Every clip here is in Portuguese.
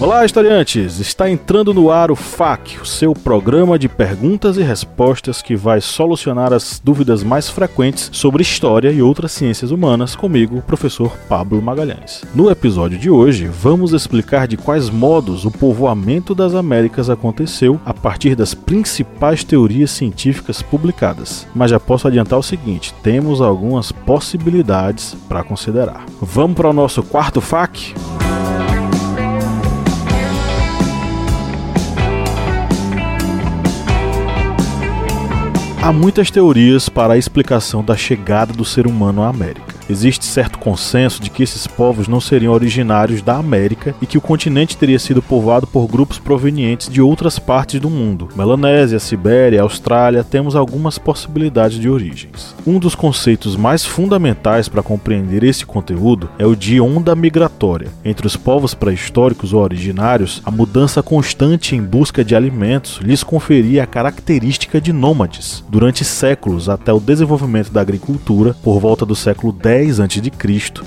Olá, historiantes! Está entrando no ar o FAQ, o seu programa de perguntas e respostas que vai solucionar as dúvidas mais frequentes sobre história e outras ciências humanas comigo, o professor Pablo Magalhães. No episódio de hoje, vamos explicar de quais modos o povoamento das Américas aconteceu a partir das principais teorias científicas publicadas. Mas já posso adiantar o seguinte: temos algumas possibilidades para considerar. Vamos para o nosso quarto FAQ? Há muitas teorias para a explicação da chegada do ser humano à América. Existe certo consenso de que esses povos não seriam originários da América e que o continente teria sido povoado por grupos provenientes de outras partes do mundo. Melanésia, Sibéria, Austrália, temos algumas possibilidades de origens. Um dos conceitos mais fundamentais para compreender esse conteúdo é o de onda migratória. Entre os povos pré-históricos ou originários, a mudança constante em busca de alimentos lhes conferia a característica de nômades. Durante séculos, até o desenvolvimento da agricultura, por volta do século X 10 a.C.,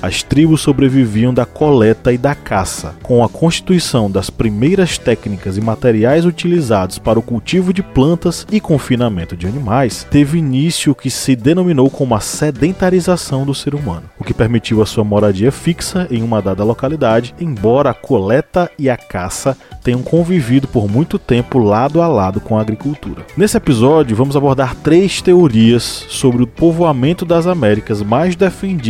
as tribos sobreviviam da coleta e da caça. Com a constituição das primeiras técnicas e materiais utilizados para o cultivo de plantas e confinamento de animais, teve início o que se denominou como a sedentarização do ser humano, o que permitiu a sua moradia fixa em uma dada localidade, embora a coleta e a caça tenham convivido por muito tempo lado a lado com a agricultura. Nesse episódio, vamos abordar três teorias sobre o povoamento das Américas mais defendidas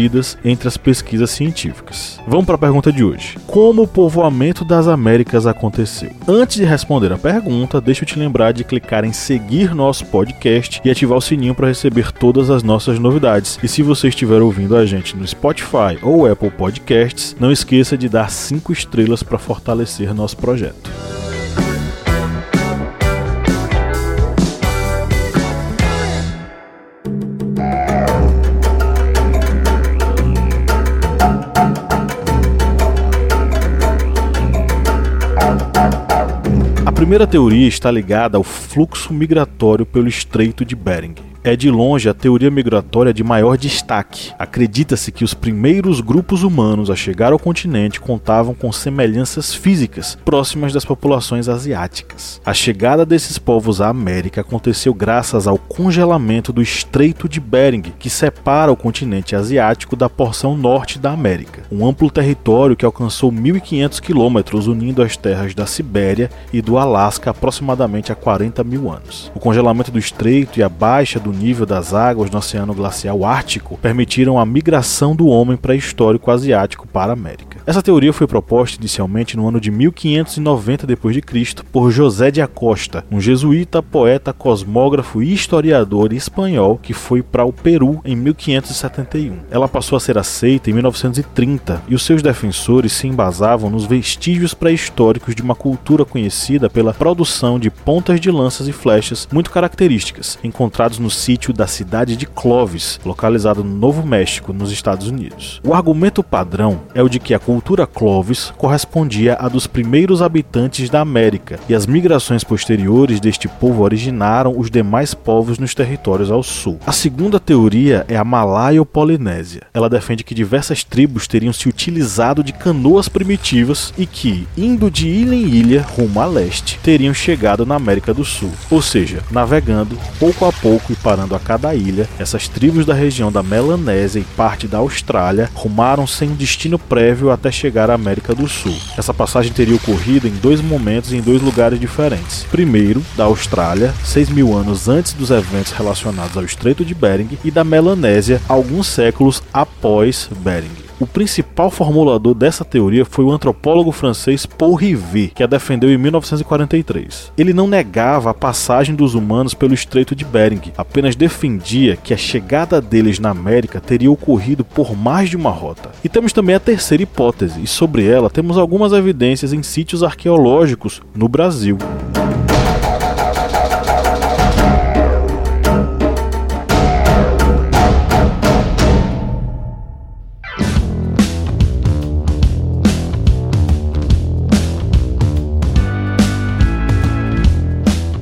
entre as pesquisas científicas. Vamos para a pergunta de hoje: Como o povoamento das Américas aconteceu? Antes de responder a pergunta, deixa eu te lembrar de clicar em seguir nosso podcast e ativar o sininho para receber todas as nossas novidades. E se você estiver ouvindo a gente no Spotify ou Apple Podcasts, não esqueça de dar 5 estrelas para fortalecer nosso projeto. Primeira teoria está ligada ao fluxo migratório pelo Estreito de Bering é de longe a teoria migratória de maior destaque. Acredita-se que os primeiros grupos humanos a chegar ao continente contavam com semelhanças físicas próximas das populações asiáticas. A chegada desses povos à América aconteceu graças ao congelamento do Estreito de Bering, que separa o continente asiático da porção norte da América, um amplo território que alcançou 1.500 quilômetros, unindo as terras da Sibéria e do Alasca aproximadamente há 40 mil anos. O congelamento do estreito e a baixa do nível das águas no Oceano Glacial Ártico permitiram a migração do homem pré-histórico asiático para a América. Essa teoria foi proposta inicialmente no ano de 1590 d.C. por José de Acosta, um jesuíta, poeta, cosmógrafo e historiador espanhol que foi para o Peru em 1571. Ela passou a ser aceita em 1930 e os seus defensores se embasavam nos vestígios pré-históricos de uma cultura conhecida pela produção de pontas de lanças e flechas muito características, encontrados no sítio da cidade de Clovis, localizado no Novo México, nos Estados Unidos. O argumento padrão é o de que a cultura Clovis correspondia à dos primeiros habitantes da América, e as migrações posteriores deste povo originaram os demais povos nos territórios ao sul. A segunda teoria é a Malaio-Polinésia. Ela defende que diversas tribos teriam se utilizado de canoas primitivas e que, indo de ilha em ilha rumo a leste, teriam chegado na América do Sul, ou seja, navegando pouco a pouco e parando a cada ilha, essas tribos da região da Melanésia e parte da Austrália rumaram sem um destino prévio até chegar à América do Sul. Essa passagem teria ocorrido em dois momentos e em dois lugares diferentes. Primeiro, da Austrália, 6 mil anos antes dos eventos relacionados ao Estreito de Bering, e da Melanésia, alguns séculos após Bering. O principal formulador dessa teoria foi o antropólogo francês Paul Rivet, que a defendeu em 1943. Ele não negava a passagem dos humanos pelo Estreito de Bering, apenas defendia que a chegada deles na América teria ocorrido por mais de uma rota. E temos também a terceira hipótese, e sobre ela temos algumas evidências em sítios arqueológicos no Brasil.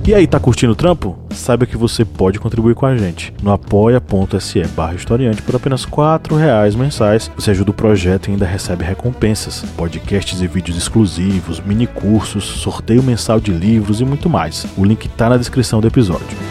E aí, tá curtindo o trampo? Saiba que você pode contribuir com a gente no apoia.se barra historiante por apenas R$ reais mensais. Você ajuda o projeto e ainda recebe recompensas, podcasts e vídeos exclusivos, mini cursos, sorteio mensal de livros e muito mais. O link tá na descrição do episódio.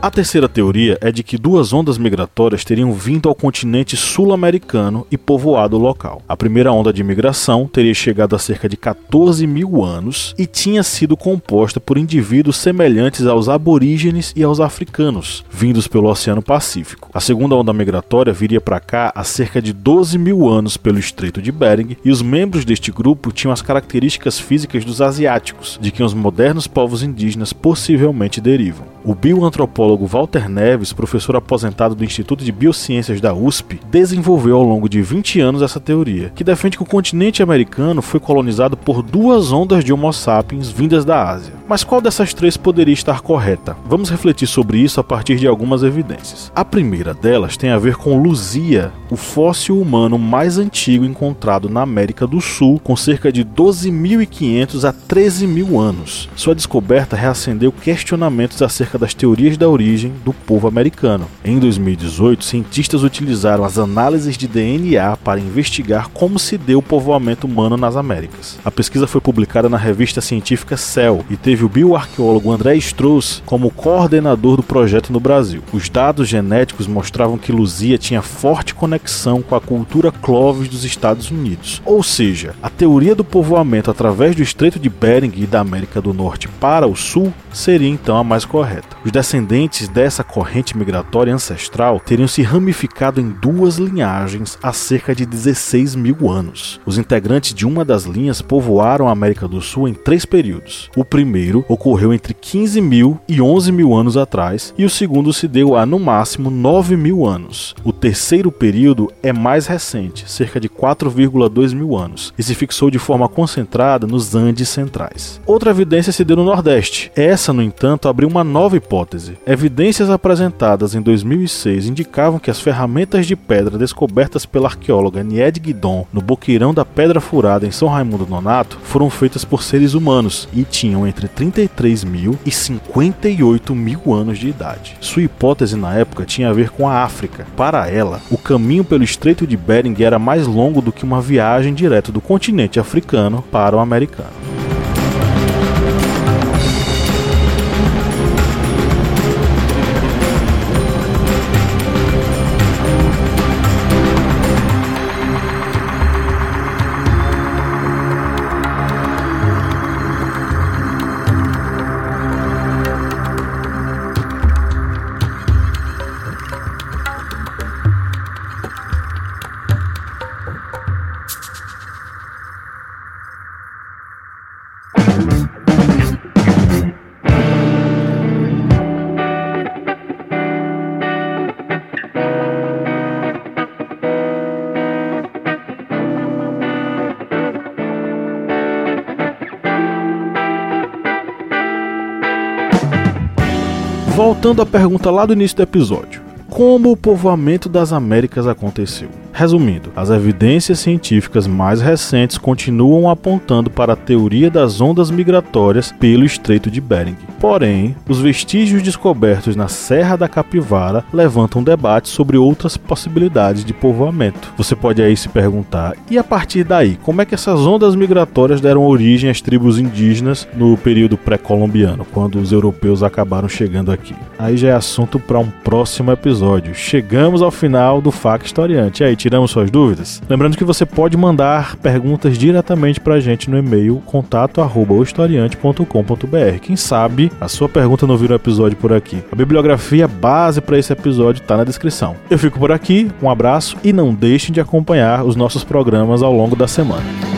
A terceira teoria é de que duas ondas migratórias teriam vindo ao continente sul-americano e povoado o local. A primeira onda de migração teria chegado a cerca de 14 mil anos e tinha sido composta por indivíduos semelhantes aos aborígenes e aos africanos, vindos pelo Oceano Pacífico. A segunda onda migratória viria para cá há cerca de 12 mil anos pelo Estreito de Bering e os membros deste grupo tinham as características físicas dos asiáticos, de quem os modernos povos indígenas possivelmente derivam. O bioantropólogo Walter Neves, professor aposentado do Instituto de Biociências da USP, desenvolveu ao longo de 20 anos essa teoria, que defende que o continente americano foi colonizado por duas ondas de Homo sapiens vindas da Ásia. Mas qual dessas três poderia estar correta? Vamos refletir sobre isso a partir de algumas evidências. A primeira delas tem a ver com Luzia, o fóssil humano mais antigo encontrado na América do Sul, com cerca de 12.500 a 13.000 anos. Sua descoberta reacendeu questionamentos acerca das teorias da origem do povo americano. Em 2018, cientistas utilizaram as análises de DNA para investigar como se deu o povoamento humano nas Américas. A pesquisa foi publicada na revista científica Cell e teve o bioarqueólogo André Strauss como coordenador do projeto no Brasil. Os dados genéticos mostravam que Luzia tinha forte conexão com a cultura Clovis dos Estados Unidos. Ou seja, a teoria do povoamento através do Estreito de Bering e da América do Norte para o Sul seria então a mais correta. Os descendentes dessa corrente migratória ancestral teriam se ramificado em duas linhagens há cerca de 16 mil anos. Os integrantes de uma das linhas povoaram a América do Sul em três períodos. O primeiro ocorreu entre 15 mil e 11 mil anos atrás, e o segundo se deu há no máximo 9 mil anos. O terceiro período é mais recente, cerca de 4,2 mil anos, e se fixou de forma concentrada nos Andes centrais. Outra evidência se deu no Nordeste. Essa, no entanto, abriu uma nova hipótese. Evidências apresentadas em 2006 indicavam que as ferramentas de pedra descobertas pela arqueóloga Nied Guidon no Boqueirão da Pedra Furada em São Raimundo Nonato foram feitas por seres humanos e tinham entre 33 mil e 58 mil anos de idade. Sua hipótese na época tinha a ver com a África. Para ela, o caminho pelo Estreito de Bering era mais longo do que uma viagem direto do continente africano para o americano. Voltando à pergunta lá do início do episódio: como o povoamento das Américas aconteceu? Resumindo, as evidências científicas mais recentes continuam apontando para a teoria das ondas migratórias pelo Estreito de Bering. Porém, os vestígios descobertos na Serra da Capivara levantam debate sobre outras possibilidades de povoamento. Você pode aí se perguntar: e a partir daí, como é que essas ondas migratórias deram origem às tribos indígenas no período pré-colombiano, quando os europeus acabaram chegando aqui? Aí já é assunto para um próximo episódio. Chegamos ao final do FAC Historiante. E aí, tiramos suas dúvidas? Lembrando que você pode mandar perguntas diretamente para a gente no e-mail contato@historiante.com.br. Quem sabe a sua pergunta não vira um episódio por aqui. A bibliografia base para esse episódio está na descrição. Eu fico por aqui, um abraço e não deixem de acompanhar os nossos programas ao longo da semana.